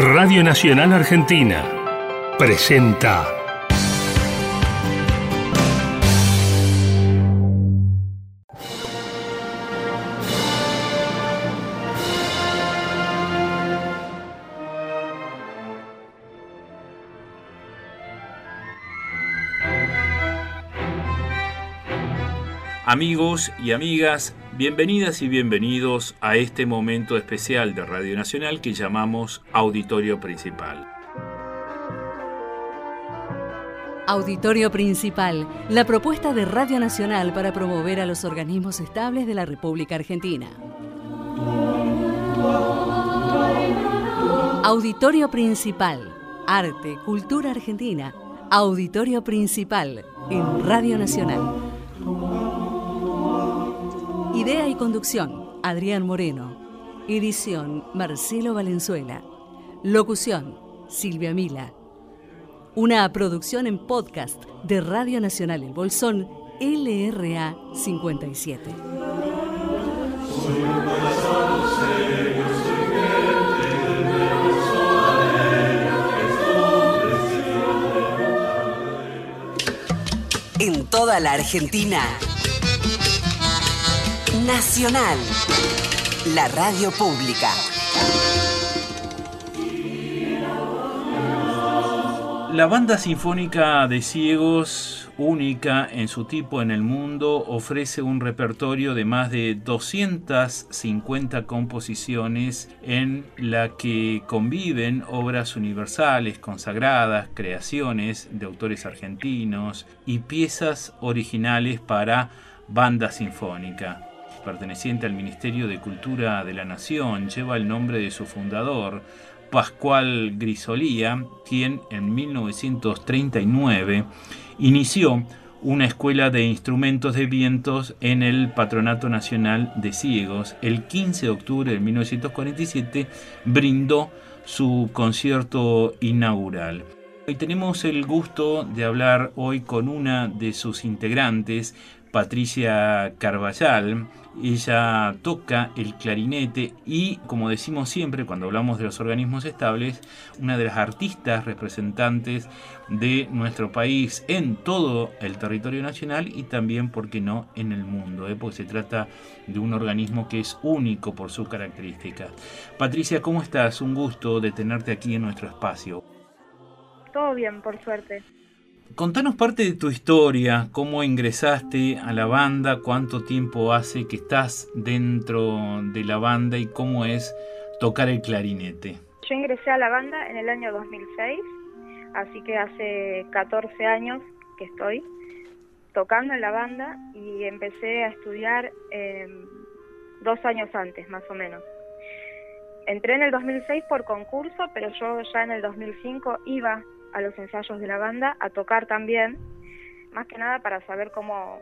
Radio Nacional Argentina presenta Amigos y amigas, bienvenidas y bienvenidos a este momento especial de Radio Nacional que llamamos Auditorio Principal. Auditorio Principal, la propuesta de Radio Nacional para promover a los organismos estables de la República Argentina. Auditorio Principal, Arte, Cultura Argentina. Auditorio Principal en Radio Nacional. Idea y conducción, Adrián Moreno. Edición, Marcelo Valenzuela. Locución, Silvia Mila. Una producción en podcast de Radio Nacional El Bolsón, LRA 57. En toda la Argentina Nacional, la radio pública. La banda sinfónica de ciegos, única en su tipo en el mundo, ofrece un repertorio de más de 250 composiciones en la que conviven obras universales, consagradas, creaciones de autores argentinos y piezas originales para banda sinfónica perteneciente al Ministerio de Cultura de la Nación, lleva el nombre de su fundador, Pascual Grisolía, quien en 1939 inició una escuela de instrumentos de vientos en el Patronato Nacional de Ciegos. El 15 de octubre de 1947 brindó su concierto inaugural. Hoy tenemos el gusto de hablar hoy con una de sus integrantes, Patricia Carballal. Ella toca el clarinete y, como decimos siempre cuando hablamos de los organismos estables, una de las artistas representantes de nuestro país en todo el territorio nacional y también, ¿por qué no?, en el mundo, ¿eh? porque se trata de un organismo que es único por sus características. Patricia, ¿cómo estás? Un gusto de tenerte aquí en nuestro espacio. Todo bien, por suerte. Contanos parte de tu historia, cómo ingresaste a la banda, cuánto tiempo hace que estás dentro de la banda y cómo es tocar el clarinete. Yo ingresé a la banda en el año 2006, así que hace 14 años que estoy tocando en la banda y empecé a estudiar em, dos años antes, más o menos. Entré en el 2006 por concurso, pero yo ya en el 2005 iba a los ensayos de la banda, a tocar también, más que nada para saber cómo,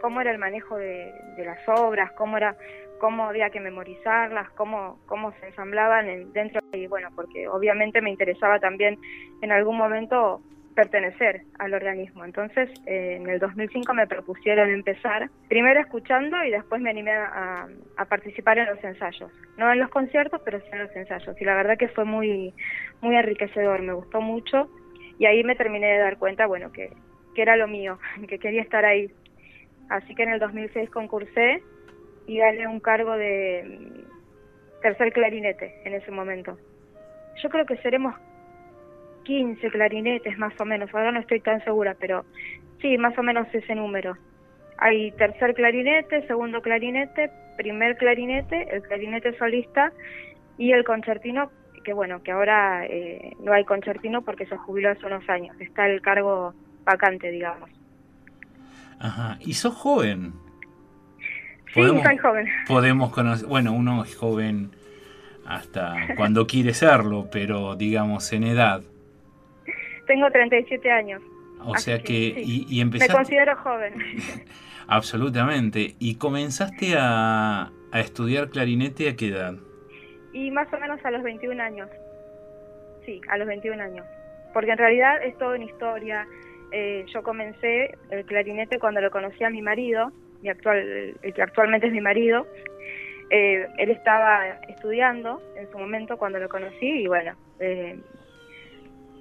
cómo era el manejo de, las obras, cómo era cómo había que memorizarlas, cómo, cómo se ensamblaban dentro y bueno, porque obviamente me interesaba también en algún momento pertenecer al organismo. Entonces, eh, en el 2005 me propusieron empezar, primero escuchando y después me animé a, a, participar en los ensayos. No en los conciertos, pero sí en los ensayos. Y la verdad que fue muy, muy enriquecedor, me gustó mucho. Y ahí me terminé de dar cuenta, bueno, que, que era lo mío, que quería estar ahí. Así que en el 2006 concursé y gané un cargo de mm, tercer clarinete en ese momento. Yo creo que seremos 15 clarinetes más o menos, ahora no estoy tan segura, pero sí, más o menos ese número. Hay tercer clarinete, segundo clarinete, primer clarinete, el clarinete solista y el concertino, que bueno, que ahora eh, no hay concertino porque se jubiló hace unos años, está el cargo vacante, digamos. Ajá, ¿y sos joven? Sí, soy joven. Podemos conocer, bueno, uno es joven hasta cuando quiere serlo, pero digamos en edad. Tengo 37 años. O sea que, y, empezaste... Me considero joven. Absolutamente. ¿Y comenzaste a, estudiar clarinete a qué edad? Y más o menos a los 21 años. Sí, a los 21 años. Porque en realidad es todo en historia. Eh, yo comencé el clarinete cuando lo conocí a mi marido, mi actual, el que actualmente es mi marido. Eh, él estaba estudiando en su momento cuando lo conocí y bueno, eh,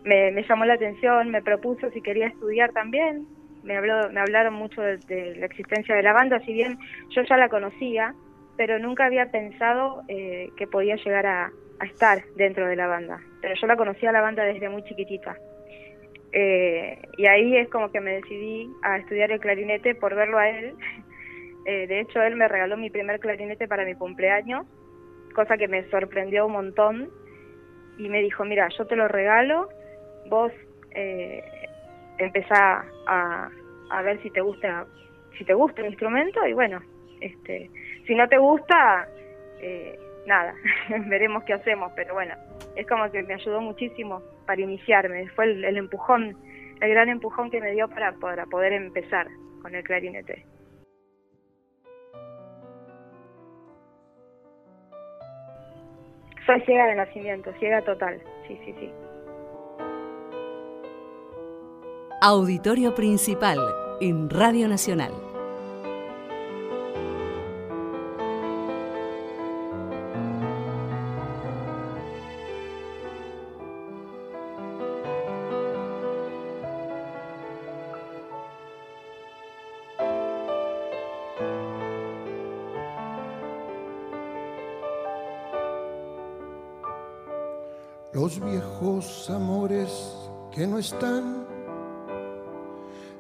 me, llamó la atención, me propuso si quería estudiar también, me, habló, me hablaron mucho de, la existencia de la banda, si bien yo ya la conocía, pero nunca había pensado eh, que podía llegar a, estar dentro de la banda, pero yo la conocía la banda desde muy chiquitita. y ahí es como que me decidí a estudiar el clarinete por verlo a él eh, de hecho, él me regaló mi primer clarinete para mi cumpleaños, cosa que me sorprendió un montón. Y me dijo, mira, yo te lo regalo, vos eh, empezá a, a, ver si te gusta si te gusta el instrumento y bueno, este, si no te gusta, eh, nada, veremos qué hacemos, pero bueno, es como que me ayudó muchísimo para iniciarme, fue el, el empujón, el gran empujón que me dio para, para poder empezar con el clarinete. Soy ciega de nacimiento, ciega total, sí, sí, sí. Auditorio Principal en Radio Nacional. los viejos amores que no están,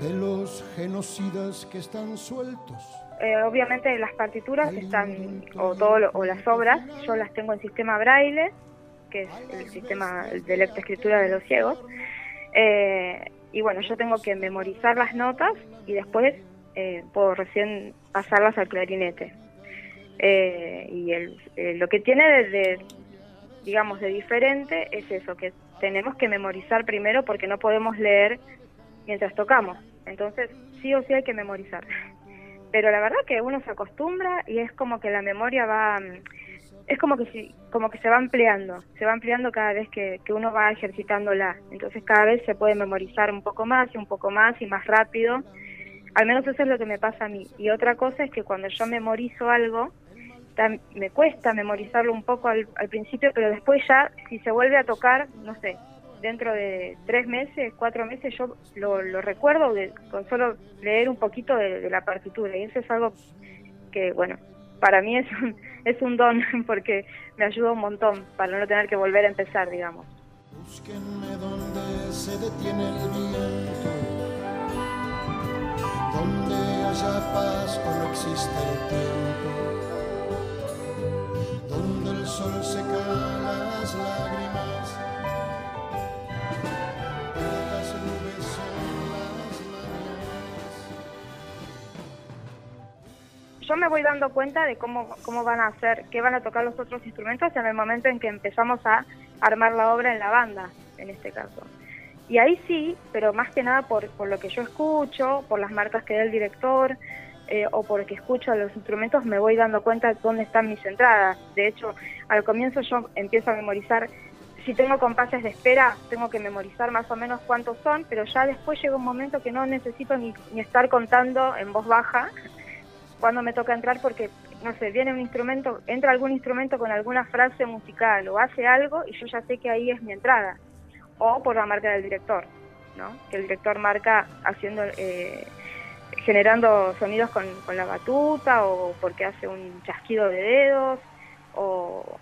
de los genocidas que están sueltos. Eh, obviamente las partituras están, o, todo o las obras, yo las tengo en sistema braille, que es el sistema de lectoescritura de los ciegos. Eh, y bueno, yo tengo que memorizar las notas y después eh, puedo recién pasarlas al clarinete. y el, lo que tiene de, digamos, de diferente es eso, que tenemos que memorizar primero porque no podemos leer mientras tocamos. Entonces, sí o sí hay que memorizar. Pero la verdad que uno se acostumbra y es como que la memoria va mm, es como que si, como que se va ampliando, se va ampliando cada vez que, que uno va ejercitándola. Entonces cada vez se puede memorizar un poco más y un poco más y más rápido. Al menos eso es lo que me pasa a mí. Y otra cosa es que cuando yo memorizo algo, me cuesta memorizarlo un poco al, principio, pero después ya, si se vuelve a tocar, no sé, dentro de tres meses, cuatro meses, yo lo, recuerdo con solo leer un poquito de, la partitura. Y eso es algo que, bueno, para mí es un, es un don porque me ayuda un montón para no tener que volver a empezar, digamos. Búsquenme donde se detiene el viento, donde haya paz o no existe el tiempo sol seca las lágrimas. Yo me voy dando cuenta de cómo, cómo van a hacer, qué van a tocar los otros instrumentos en el momento en que empezamos a armar la obra en la banda, en este caso. Y ahí sí, pero más que nada por, por lo que yo escucho, por las marcas que da el director, eh, o porque escucho los instrumentos me voy dando cuenta de dónde están mis entradas. De hecho, al comienzo yo empiezo a memorizar, si tengo compases de espera, tengo que memorizar más o menos cuántos son, pero ya después llega un momento que no necesito ni, estar contando en voz baja cuando me toca entrar porque, no sé, viene un instrumento, entra algún instrumento con alguna frase musical o hace algo y yo ya sé que ahí es mi entrada. O por la marca del director, ¿no? Que el director marca haciendo... Eh, generando sonidos con, la batuta o porque hace un chasquido de dedos o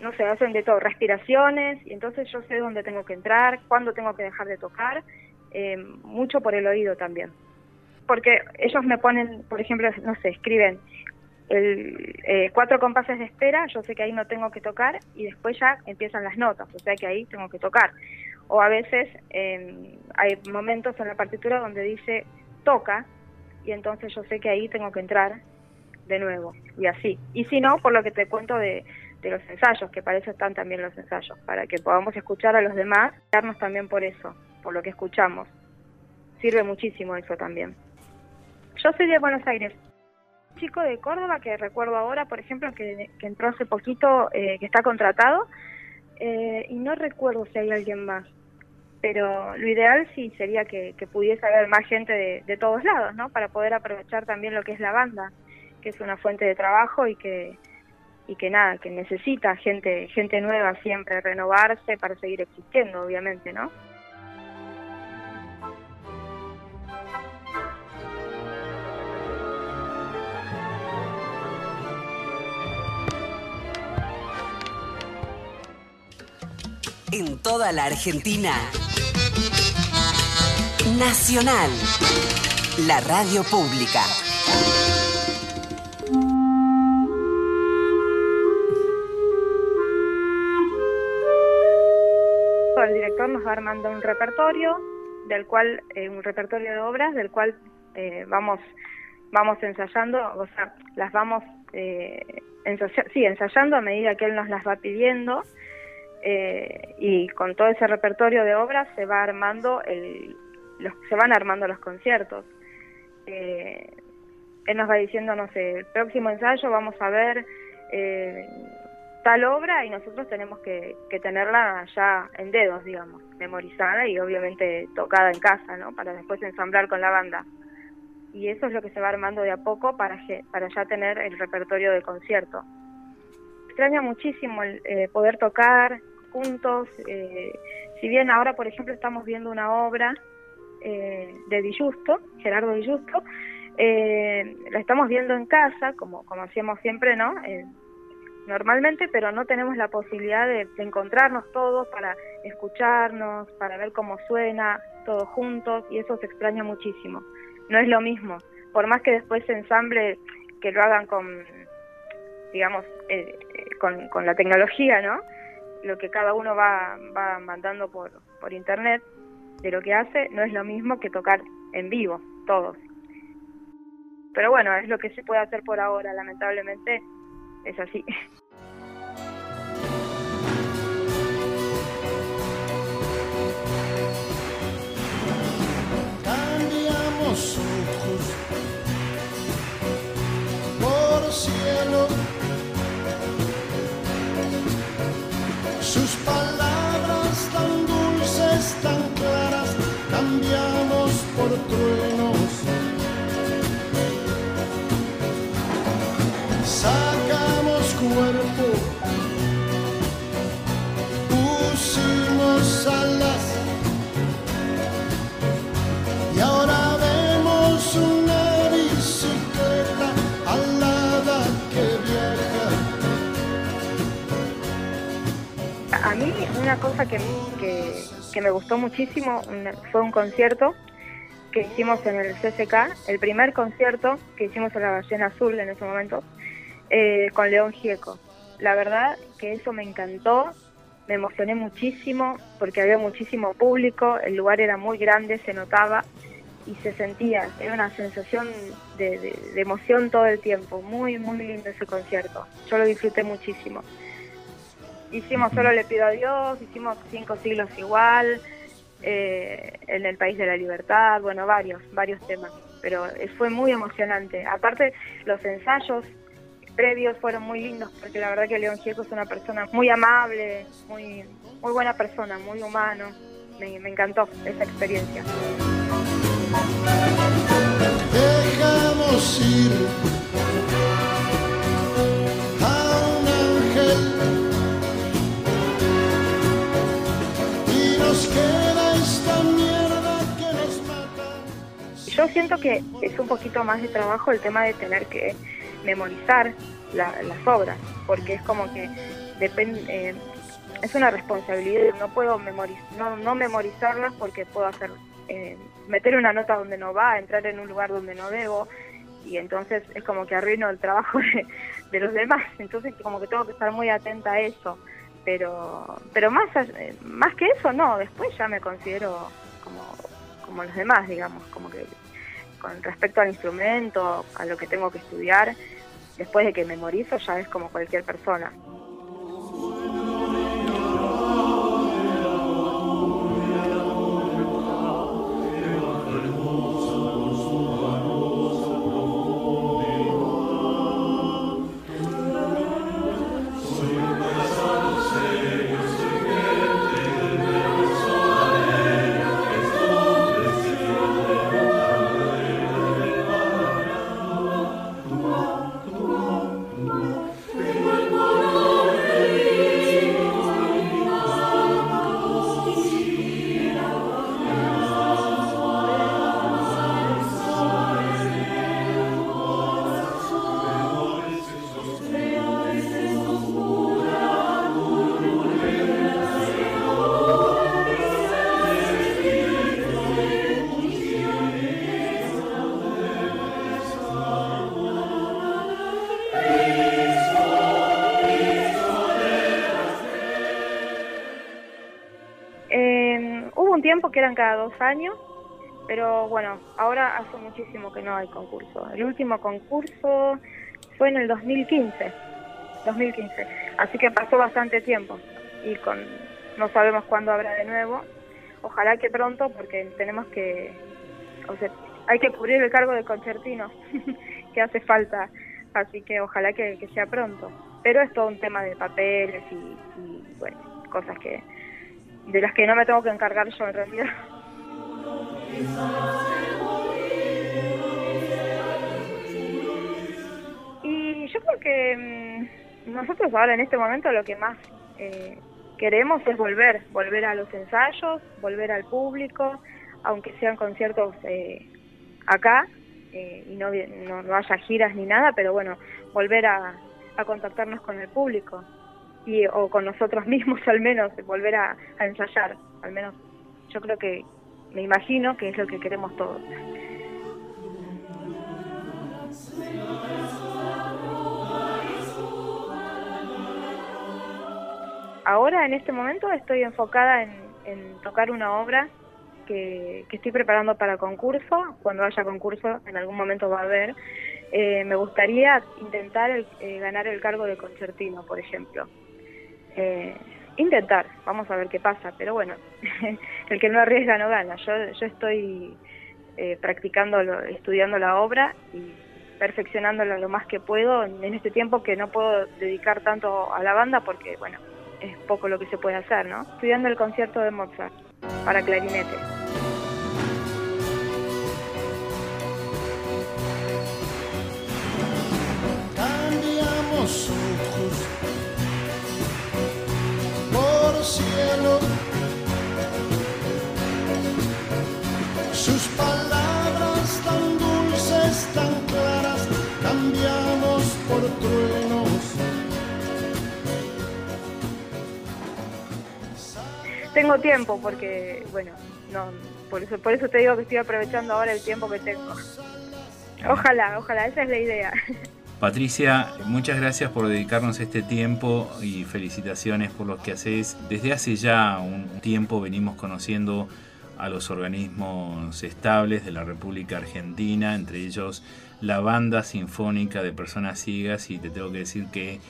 no sé, hacen de todo, respiraciones y entonces yo sé dónde tengo que entrar, cuándo tengo que dejar de tocar, eh, mucho por el oído también. Porque ellos me ponen, por ejemplo, no sé, escriben el, eh, cuatro compases de espera, yo sé que ahí no tengo que tocar y después ya empiezan las notas, o sea que ahí tengo que tocar. O a veces eh, hay momentos en la partitura donde dice toca y entonces yo sé que ahí tengo que entrar de nuevo y así. Y si no, por lo que te cuento de, de los ensayos, que para eso están también los ensayos, para que podamos escuchar a los demás, darnos también por eso, por lo que escuchamos. Sirve muchísimo eso también. Yo soy de Buenos Aires. chico de Córdoba que recuerdo ahora, por ejemplo, que, entró hace poquito, eh, que está contratado, eh, y no recuerdo si hay alguien más. Pero lo ideal sí sería que, pudiese haber más gente de, de todos lados, ¿no? Para poder aprovechar también lo que es la banda, que es una fuente de trabajo y que, y que nada, que necesita gente, gente nueva siempre, renovarse para seguir existiendo, obviamente, ¿no? En toda la Argentina. Nacional. La radio pública. el director nos va armando un repertorio, del cual, eh, un repertorio de obras, del cual eh, vamos, vamos ensayando, o sea, las vamos eh, sí, ensayando a medida que él nos las va pidiendo, eh, y con todo ese repertorio de obras se va armando el, los, se van armando los conciertos. él nos va diciendo, no sé, el próximo ensayo vamos a ver tal obra y nosotros tenemos que, tenerla ya en dedos, digamos, memorizada y obviamente tocada en casa, ¿no? Para después ensamblar con la banda. Y eso es lo que se va armando de a poco para, para ya tener el repertorio de concierto. Extraña muchísimo el eh, poder tocar juntos. Eh, si bien ahora, por ejemplo, estamos viendo una obra eh, de Di Giusto, Gerardo Di Giusto, la estamos viendo en casa, como, como hacíamos siempre, ¿no? normalmente, pero no tenemos la posibilidad de, encontrarnos todos para escucharnos, para ver cómo suena, todos juntos, y eso se extraña muchísimo. No es lo mismo, por más que después se ensamble, que lo hagan con, digamos, eh, con, con, la tecnología, ¿no? Lo que cada uno va, va mandando por, por internet, de lo que hace, no es lo mismo que tocar en vivo, todos. Pero bueno, es lo que se puede hacer por ahora, lamentablemente es así. truenos. cuerpo pusimos alas y ahora vemos una bicicleta alada que viaja. A mí una cosa que, que, que me gustó muchísimo fue un concierto que hicimos en el CCK, el primer concierto que hicimos en la Ballena Azul en ese momento, eh, con León Gieco. La verdad que eso me encantó, me emocioné muchísimo porque había muchísimo público, el lugar era muy grande, se notaba y se sentía, era una sensación de, emoción todo el tiempo, muy, muy lindo ese concierto, yo lo disfruté muchísimo. Hicimos Solo le pido a Dios, hicimos Cinco siglos igual, eh, en el País de la Libertad, bueno, varios, varios temas, pero fue muy emocionante. Aparte, los ensayos previos fueron muy lindos, porque la verdad que León Gieco es una persona muy amable, muy, muy buena persona, muy humano. Me, encantó esa experiencia. Dejamos ir Yo siento que es un poquito más de trabajo el tema de tener que memorizar las obras, porque es como que depende, eh, es una responsabilidad, no puedo memoriz no, no memorizarlas porque puedo hacer, eh, meter una nota donde no va, entrar en un lugar donde no debo, y entonces es como que arruino el trabajo de, los demás, entonces como que tengo que estar muy atenta a eso, pero pero más, más que eso no, después ya me considero como, como los demás, digamos, como que con respecto al instrumento, a lo que tengo que estudiar, después de que memorizo ya es como cualquier persona. Un tiempo que eran cada dos años, pero bueno, ahora hace muchísimo que no hay concurso. El último concurso fue en el 2015, 2015, así que pasó bastante tiempo y con no sabemos cuándo habrá de nuevo. Ojalá que pronto, porque tenemos que, o sea, hay que cubrir el cargo de concertino que hace falta, así que ojalá que, sea pronto. Pero es todo un tema de papeles y, y bueno, cosas que de las que no me tengo que encargar yo en realidad. Y yo creo que mm, nosotros ahora en este momento lo que más eh, queremos es volver, volver a los ensayos, volver al público, aunque sean conciertos eh, acá eh, y no, no, haya giras ni nada, pero bueno, volver a, a contactarnos con el público y, o con nosotros mismos al menos, volver a, ensayar, al menos yo creo que me imagino que es lo que queremos todos. ahora en este momento estoy enfocada en, tocar una obra que, estoy preparando para concurso. Cuando haya concurso, en algún momento va a haber. Eh, me gustaría intentar eh, ganar el cargo de concertino, por ejemplo. Eh, intentar, vamos a ver qué pasa, pero bueno, el que no arriesga no gana. Yo, yo estoy practicando, estudiando la obra y perfeccionándola lo más que puedo en este tiempo que no puedo dedicar tanto a la banda porque, bueno, es poco lo que se puede hacer, ¿no? Estudiando el concierto de Mozart para clarinete. Tengo tiempo porque, bueno, no, por eso, por eso te digo que estoy aprovechando ahora el tiempo que tengo. Ojalá, ojalá, esa es la idea. Patricia, muchas gracias por dedicarnos este tiempo y felicitaciones por lo que haces. Desde hace ya un tiempo venimos conociendo a los organismos estables de la República Argentina, entre ellos la Banda Sinfónica de Personas Ciegas, y te tengo que decir que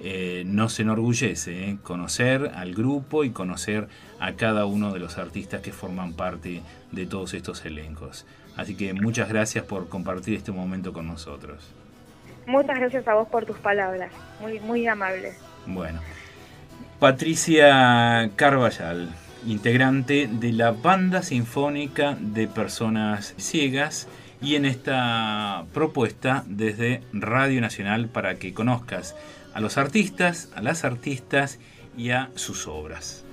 eh, nos enorgullece eh, conocer al grupo y conocer a cada uno de los artistas que forman parte de todos estos elencos. Así que muchas gracias por compartir este momento con nosotros. Muchas gracias a vos por tus palabras, muy, muy amable. Bueno, Patricia Carballal, integrante de la Banda Sinfónica de Personas Ciegas y en esta propuesta desde Radio Nacional para que conozcas a los artistas, a las artistas y a sus obras.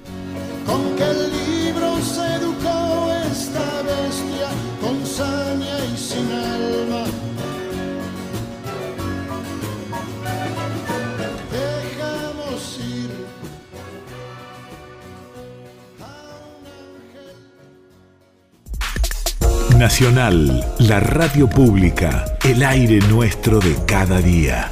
Con qué libro se educó esta bestia con saña y sin alma. Dejamos ir Nacional, la radio pública, el aire nuestro de cada día.